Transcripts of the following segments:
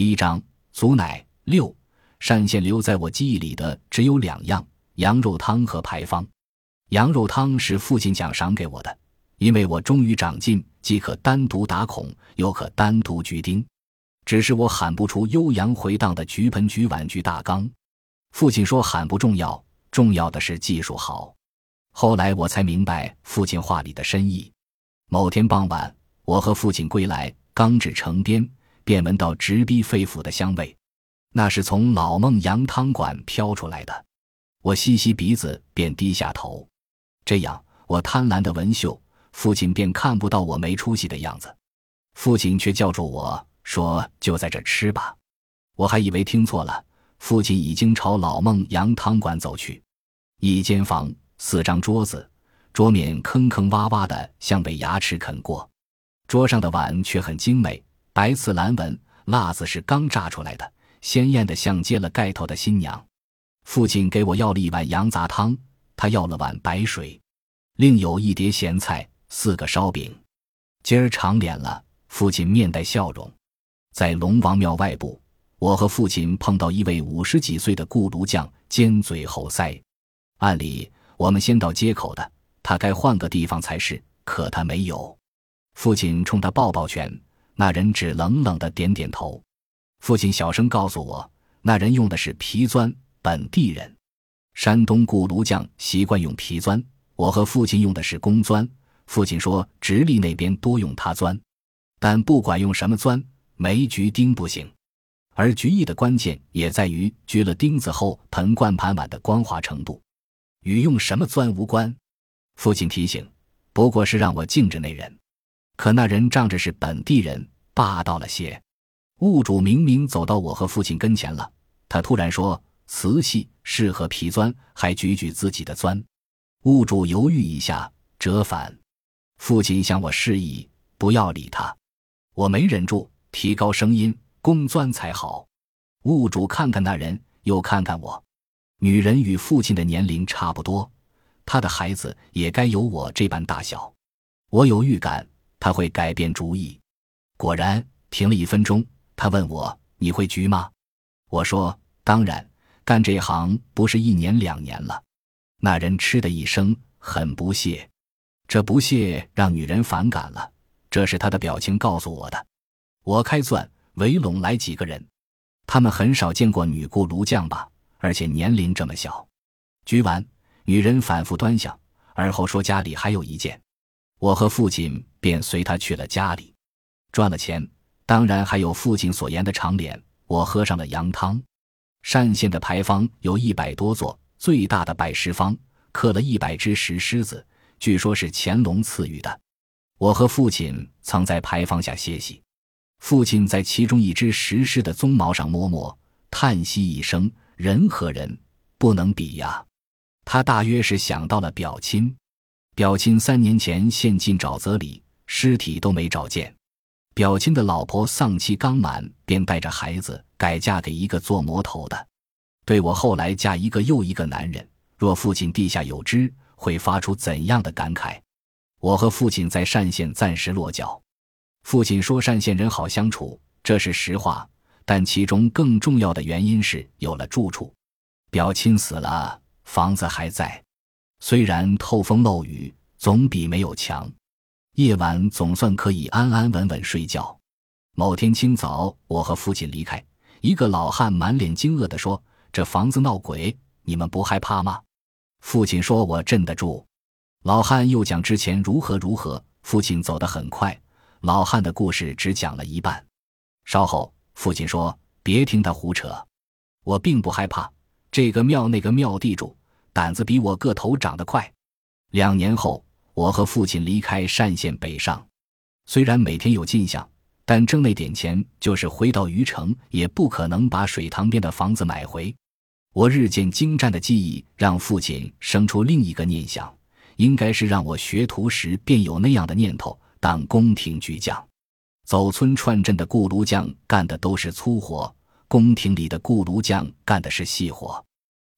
第一章祖奶六单县留在我记忆里的只有两样：羊肉汤和牌坊。羊肉汤是父亲奖赏给我的，因为我终于长进，既可单独打孔，又可单独锯钉。只是我喊不出悠扬回荡的菊盆、菊碗、菊大缸。父亲说喊不重要，重要的是技术好。后来我才明白父亲话里的深意。某天傍晚，我和父亲归来，刚至城边，便闻到直逼肺腑的香味，那是从老孟羊汤馆飘出来的。我吸吸鼻子，便低下头。这样，我贪婪的闻嗅，父亲便看不到我没出息的样子。父亲却叫住我说：“就在这吃吧。”我还以为听错了，父亲已经朝老孟羊汤馆走去。一间房，四张桌子。桌面坑坑洼洼的，像被牙齿啃过。桌上的碗却很精美，白瓷蓝纹，辣子是刚炸出来的，鲜艳的像揭了盖头的新娘。父亲给我要了一碗羊杂汤，他要了碗白水，另有一碟咸菜，四个烧饼。今儿长脸了，父亲面带笑容。在龙王庙外部，我和父亲碰到一位五十几岁的雇炉匠，尖嘴猴腮。按理我们先到街口的。他该换个地方才是，可他没有。父亲冲他抱抱拳，那人只冷冷的点点头。父亲小声告诉我，那人用的是皮钻，本地人。山东固炉匠习惯用皮钻，我和父亲用的是工钻。父亲说直隶那边多用他钻，但不管用什么钻，没菊钉不行。而菊艺的关键也在于锯了钉子后盆罐盘碗的光滑程度，与用什么钻无关。父亲提醒，不过是让我敬着那人，可那人仗着是本地人，霸道了些。物主明明走到我和父亲跟前了，他突然说：“瓷器适合皮砖，还举举自己的钻。”物主犹豫一下，折返。父亲向我示意不要理他，我没忍住，提高声音：“工钻才好。”物主看看那人，又看看我，女人与父亲的年龄差不多。她的孩子也该有我这般大小，我有预感他会改变主意。果然，停了一分钟，他问我：“你会菊吗？”我说：“当然，干这行不是一年两年了。”那人嗤的一声，很不屑。这不屑让女人反感了，这是他的表情告诉我的。我开钻围拢来几个人，他们很少见过女雇炉匠吧？而且年龄这么小。菊完。女人反复端详，而后说：“家里还有一件。”我和父亲便随他去了家里，赚了钱，当然还有父亲所言的长脸。我喝上了羊汤。单县的牌坊有一百多座，最大的拜石坊刻了一百只石狮子，据说是乾隆赐予的。我和父亲曾在牌坊下歇息，父亲在其中一只石狮的鬃毛上摸摸，叹息一声：“人和人不能比呀。”他大约是想到了表亲，表亲三年前陷进沼泽里，尸体都没找见。表亲的老婆丧期刚满，便带着孩子改嫁给一个做魔头的。对我后来嫁一个又一个男人，若父亲地下有知，会发出怎样的感慨？我和父亲在单县暂时落脚。父亲说单县人好相处，这是实话，但其中更重要的原因是有了住处。表亲死了。房子还在，虽然透风漏雨，总比没有强。夜晚总算可以安安稳稳睡觉。某天清早，我和父亲离开，一个老汉满脸惊愕地说：“这房子闹鬼，你们不害怕吗？”父亲说：“我镇得住。”老汉又讲之前如何如何。父亲走得很快，老汉的故事只讲了一半。稍后，父亲说：“别听他胡扯，我并不害怕。这个庙那个庙地主。”胆子比我个头长得快。两年后，我和父亲离开单县北上，虽然每天有进项，但挣那点钱，就是回到余城，也不可能把水塘边的房子买回。我日渐精湛的技艺，让父亲生出另一个念想，应该是让我学徒时便有那样的念头，当宫廷巨匠。走村串镇的雇炉匠干的都是粗活，宫廷里的雇炉匠干的是细活。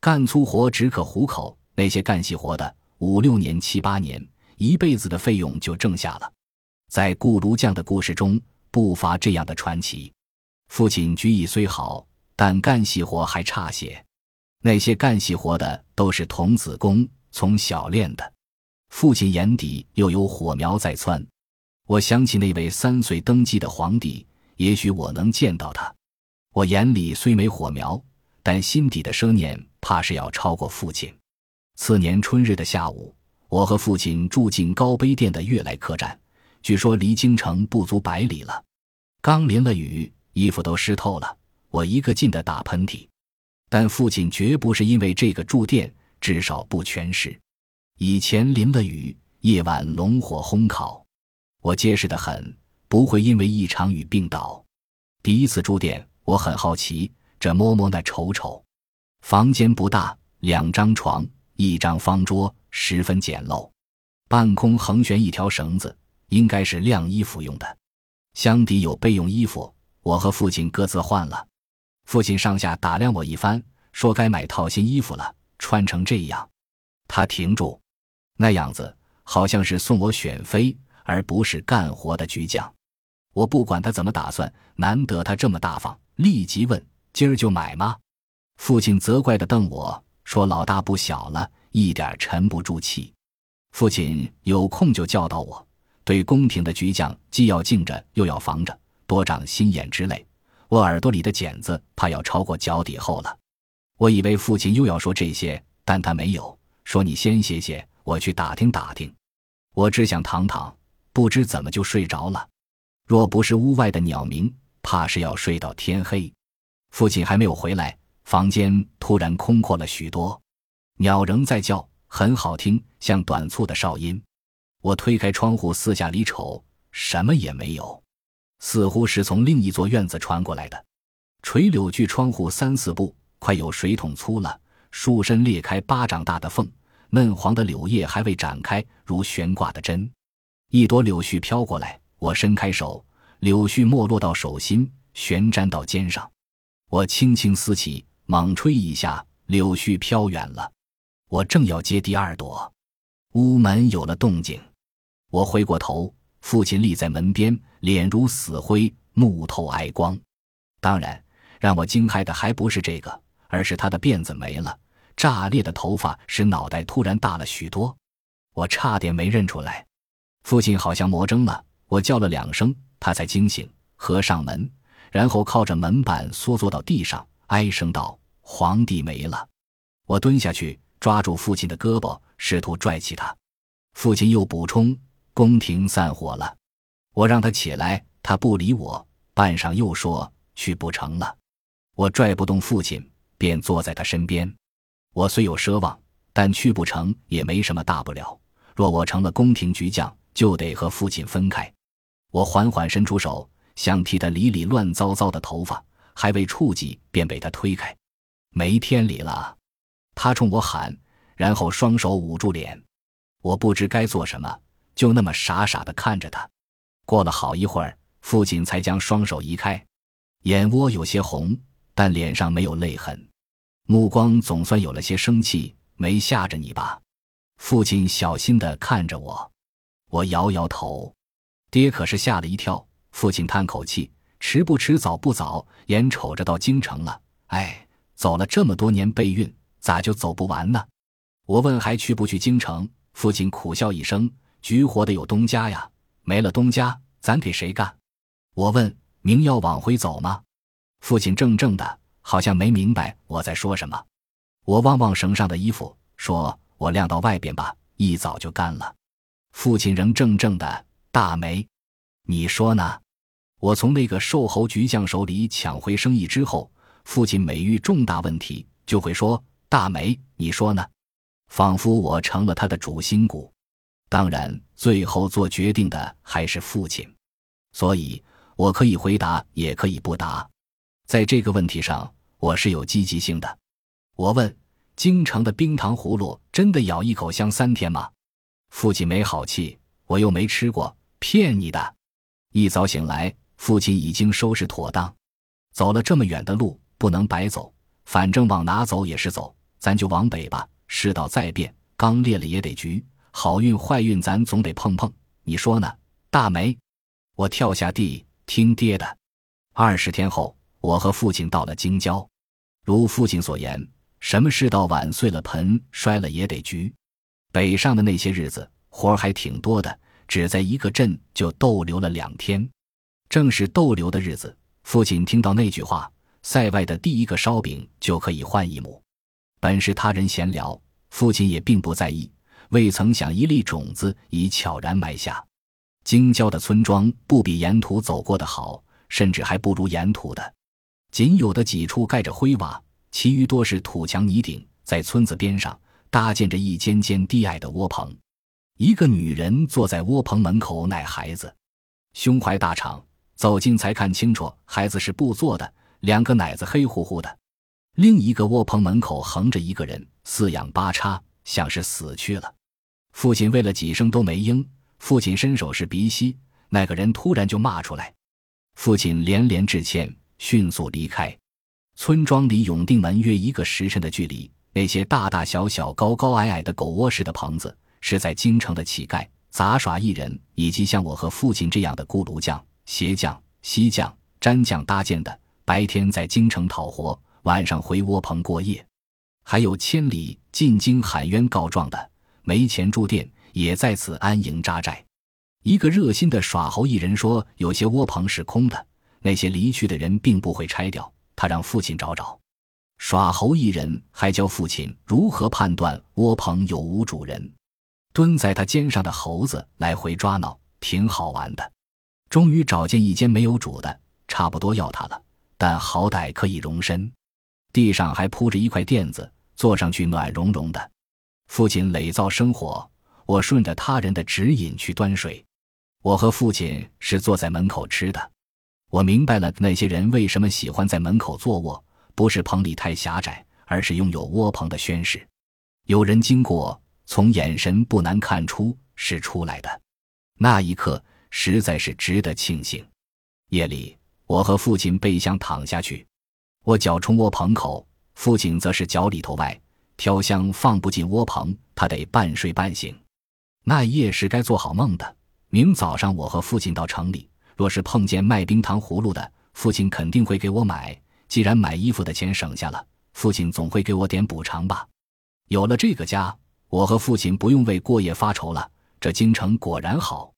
干粗活只可糊口，那些干细活的五六年、七八年，一辈子的费用就挣下了。在雇炉匠的故事中，不乏这样的传奇。父亲居艺虽好，但干细活还差些。那些干细活的都是童子功，从小练的。父亲眼底又有火苗在窜。我想起那位三岁登基的皇帝，也许我能见到他。我眼里虽没火苗，但心底的奢念怕是要超过父亲。次年春日的下午，我和父亲住进高碑店的悦来客栈，据说离京城不足百里了。刚淋了雨，衣服都湿透了，我一个劲的打喷嚏。但父亲绝不是因为这个住店，至少不全是。以前淋了雨，夜晚龙火烘烤，我结实的很，不会因为一场雨病倒。第一次住店，我很好奇，这摸摸那瞅瞅。房间不大，两张床，一张方桌，十分简陋。半空横悬一条绳子，应该是晾衣服用的。箱底有备用衣服，我和父亲各自换了。父亲上下打量我一番，说：“该买套新衣服了，穿成这样。”他停住，那样子好像是送我选妃，而不是干活的局将。我不管他怎么打算，难得他这么大方，立即问：“今儿就买吗？”父亲责怪的瞪我说：“老大不小了，一点沉不住气。”父亲有空就教导我，对宫廷的局将既要敬着，又要防着，多长心眼之类。我耳朵里的茧子怕要超过脚底厚了，我以为父亲又要说这些，但他没有说。你先歇歇，我去打听打听。我只想躺躺，不知怎么就睡着了。若不是屋外的鸟鸣，怕是要睡到天黑。父亲还没有回来，房间突然空阔了许多，鸟仍在叫，很好听，像短促的哨音。我推开窗户，四下里瞅，什么也没有。似乎是从另一座院子传过来的，垂柳距窗户三四步，快有水桶粗了，树身裂开巴掌大的缝，嫩黄的柳叶还未展开，如悬挂的针。一朵柳絮飘过来，我伸开手，柳絮没落到手心，悬粘到肩上。我轻轻撕起，猛吹一下，柳絮飘远了。我正要接第二朵，屋门有了动静，我回过头。父亲立在门边，脸如死灰，目透哀光。当然，让我惊骇的还不是这个，而是他的辫子没了，炸裂的头发使脑袋突然大了许多。我差点没认出来，父亲好像魔怔了。我叫了两声，他才惊醒，合上门，然后靠着门板缩坐到地上，哀声道：“皇帝没了。”我蹲下去抓住父亲的胳膊，试图拽起他。父亲又补充。宫廷散伙了，我让他起来，他不理我。半晌又说去不成了，我拽不动父亲，便坐在他身边。我虽有奢望，但去不成也没什么大不了。若我成了宫廷局将，就得和父亲分开。我缓缓伸出手，想替他理理乱糟糟的头发，还未触及，便被他推开。没天理了！他冲我喊，然后双手捂住脸。我不知该做什么。就那么傻傻的看着他，过了好一会儿，父亲才将双手移开，眼窝有些红，但脸上没有泪痕，目光总算有了些生气。没吓着你吧？父亲小心的看着我，我摇摇头。爹可是吓了一跳。父亲叹口气：迟不迟，早不早，眼瞅着到京城了。哎，走了这么多年备孕，咋就走不完呢？我问还去不去京城？父亲苦笑一声。局活的有东家呀，没了东家，咱给谁干？我问明要往回走吗？父亲怔怔的，好像没明白我在说什么。我望望绳上的衣服，说：“我晾到外边吧，一早就干了。”父亲仍怔怔的，大梅，你说呢？我从那个瘦猴局将手里抢回生意之后，父亲每遇重大问题，就会说：“大梅，你说呢？”仿佛我成了他的主心骨。当然，最后做决定的还是父亲，所以我可以回答，也可以不答。在这个问题上，我是有积极性的。我问：京城的冰糖葫芦真的咬一口香三天吗？父亲没好气，我又没吃过，骗你的。一早醒来，父亲已经收拾妥当。走了这么远的路，不能白走，反正往哪走也是走，咱就往北吧。世道再变，刚裂了也得局。好运坏运，咱总得碰碰，你说呢？大梅，我跳下地听爹的。二十天后，我和父亲到了京郊，如父亲所言，什么世道晚碎了盆摔了也得局。北上的那些日子，活儿还挺多的，只在一个镇就逗留了两天。正是逗留的日子，父亲听到那句话：“塞外的第一个烧饼就可以换一亩。”本是他人闲聊，父亲也并不在意，未曾想一粒种子已悄然埋下。京郊的村庄不比沿途走过的好，甚至还不如沿途的。仅有的几处盖着灰瓦，其余多是土墙泥顶。在村子边上搭建着一间间低矮的窝棚，一个女人坐在窝棚门口奶孩子，胸怀大敞。走近才看清楚，孩子是布做的，两个奶子黑乎乎的。另一个窝棚门口横着一个人，四仰八叉，像是死去了。父亲喂了几声都没应，父亲伸手是鼻息，那个人突然就骂出来。父亲连连致歉，迅速离开。村庄离永定门约一个时辰的距离，那些大大小小、高高矮矮的狗窝式的棚子，是在京城的乞丐、杂耍艺人以及像我和父亲这样的锅炉匠。鞋匠、锡匠、毡匠搭建的，白天在京城讨活，晚上回窝棚过夜；还有千里进京喊冤告状的，没钱住店，也在此安营扎寨。一个热心的耍猴艺人说：“有些窝棚是空的，那些离去的人并不会拆掉。”他让父亲找找。耍猴艺人还教父亲如何判断窝棚有无主人。蹲在他肩上的猴子来回抓挠，挺好玩的。终于找见一间没有主的，差不多要他了，但好歹可以容身。地上还铺着一块垫子，坐上去暖融融的。父亲垒灶生火，我顺着他人的指引去端水。我和父亲是坐在门口吃的。我明白了那些人为什么喜欢在门口坐卧，不是棚里太狭窄，而是拥有窝棚的宣誓。有人经过，从眼神不难看出是出来的。那一刻。实在是值得庆幸。夜里，我和父亲背向躺下去，我脚冲窝棚口，父亲则是脚里头外飘香放不进窝棚，他得半睡半醒。那夜是该做好梦的。明早上，我和父亲到城里，若是碰见卖冰糖葫芦的，父亲肯定会给我买。既然买衣服的钱省下了，父亲总会给我点补偿吧。有了这个家，我和父亲不用为过夜发愁了。这京城果然好。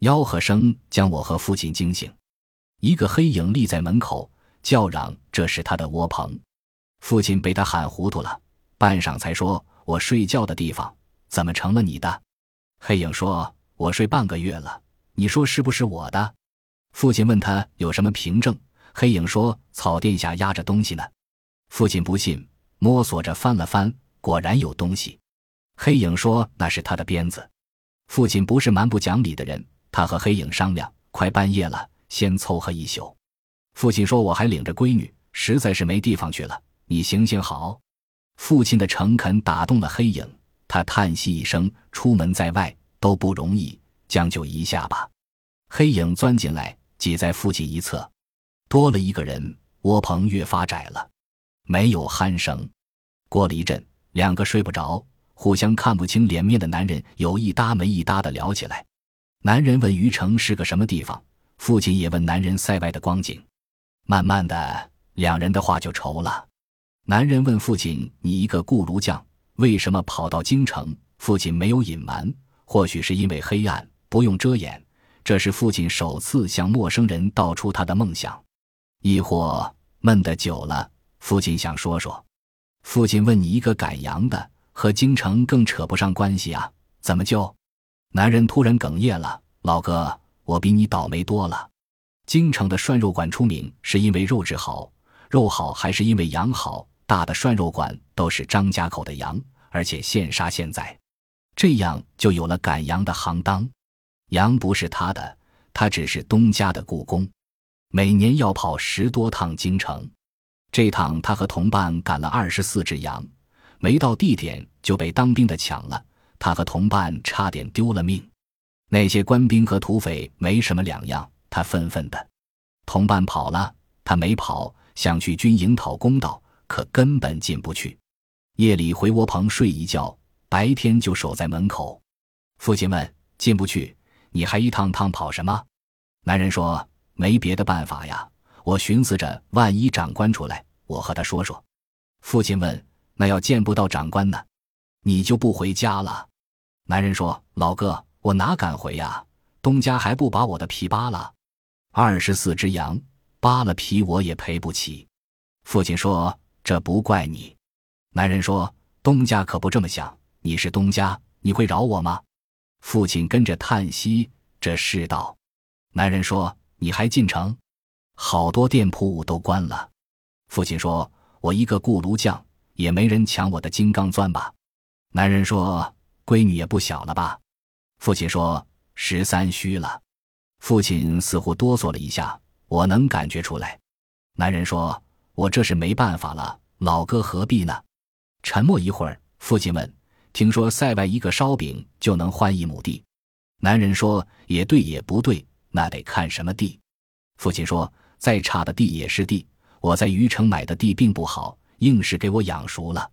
吆喝声将我和父亲惊醒，一个黑影立在门口，叫嚷：“这是他的窝棚。”父亲被他喊糊涂了，半晌才说：“我睡觉的地方怎么成了你的？”黑影说：“我睡半个月了，你说是不是我的？”父亲问他有什么凭证，黑影说：“草垫下压着东西呢。”父亲不信，摸索着翻了翻，果然有东西。黑影说：“那是他的鞭子。”父亲不是蛮不讲理的人。他和黑影商量，快半夜了，先凑合一宿。父亲说：“我还领着闺女，实在是没地方去了。你行行好。”父亲的诚恳打动了黑影，他叹息一声：“出门在外都不容易，将就一下吧。”黑影钻进来，挤在父亲一侧，多了一个人，窝棚越发窄了，没有鼾声。过了一阵，两个睡不着、互相看不清脸面的男人有一搭没一搭的聊起来。男人问于城是个什么地方，父亲也问男人塞外的光景。慢慢的，两人的话就稠了。男人问父亲：“你一个雇炉匠，为什么跑到京城？”父亲没有隐瞒，或许是因为黑暗，不用遮掩。这是父亲首次向陌生人道出他的梦想。亦或闷得久了，父亲想说说。父亲问你一个赶羊的，和京城更扯不上关系啊？怎么就？男人突然哽咽了：“老哥，我比你倒霉多了。京城的涮肉馆出名，是因为肉质好，肉好还是因为羊好？大的涮肉馆都是张家口的羊，而且现杀现宰，这样就有了赶羊的行当。羊不是他的，他只是东家的雇工，每年要跑十多趟京城。这趟他和同伴赶了二十四只羊，没到地点就被当兵的抢了。”他和同伴差点丢了命，那些官兵和土匪没什么两样。他愤愤的，同伴跑了，他没跑，想去军营讨公道，可根本进不去。夜里回窝棚睡一觉，白天就守在门口。父亲问：“进不去，你还一趟趟跑什么？”男人说：“没别的办法呀，我寻思着，万一长官出来，我和他说说。父亲问：“那要见不到长官呢，你就不回家了？”男人说：“老哥，我哪敢回呀？东家还不把我的皮扒了？二十四只羊，扒了皮我也赔不起。”父亲说：“这不怪你。”男人说：“东家可不这么想。你是东家，你会饶我吗？”父亲跟着叹息：“这世道。”男人说：“你还进城？好多店铺都关了。”父亲说：“我一个雇炉匠，也没人抢我的金刚钻吧？”男人说：“闺女也不小了吧？”父亲说：“十三虚了。”父亲似乎哆嗦了一下，我能感觉出来。男人说：“我这是没办法了，老哥何必呢？”沉默一会儿，父亲问：“听说塞外一个烧饼就能换一亩地？”男人说：“也对，也不对。”那得看什么地。父亲说：“再差的地也是地。我在余城买的地并不好，硬是给我养熟了。”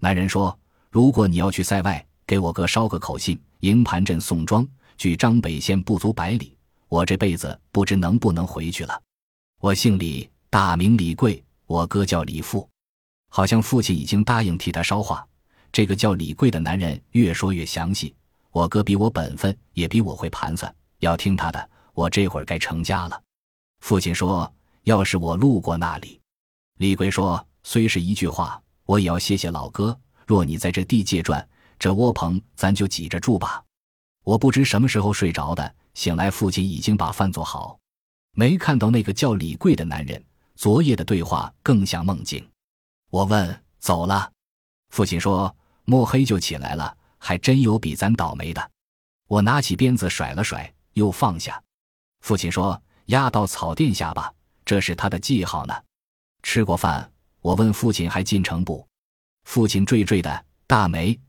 男人说：“如果你要去塞外，给我哥捎个口信，营盘镇宋庄，距张北县不足百里。我这辈子不知能不能回去了。我姓李，大名李贵，我哥叫李富。好像父亲已经答应替他捎话。这个叫李贵的男人越说越详细。我哥比我本分，也比我会盘算，要听他的。”我这会儿该成家了，父亲说：“要是我路过那里。”李贵说：“虽是一句话，我也要谢谢老哥。若你在这地界转，这窝棚咱就挤着住吧。”我不知什么时候睡着的，醒来父亲已经把饭做好，没看到那个叫李贵的男人。昨夜的对话更像梦境。我问：“走了？”父亲说：“摸黑就起来了，还真有比咱倒霉的。”我拿起鞭子甩了甩，又放下。父亲说：“压到草垫下吧，这是他的记号呢。”吃过饭，我问父亲还进城不？父亲惴惴的：“大梅，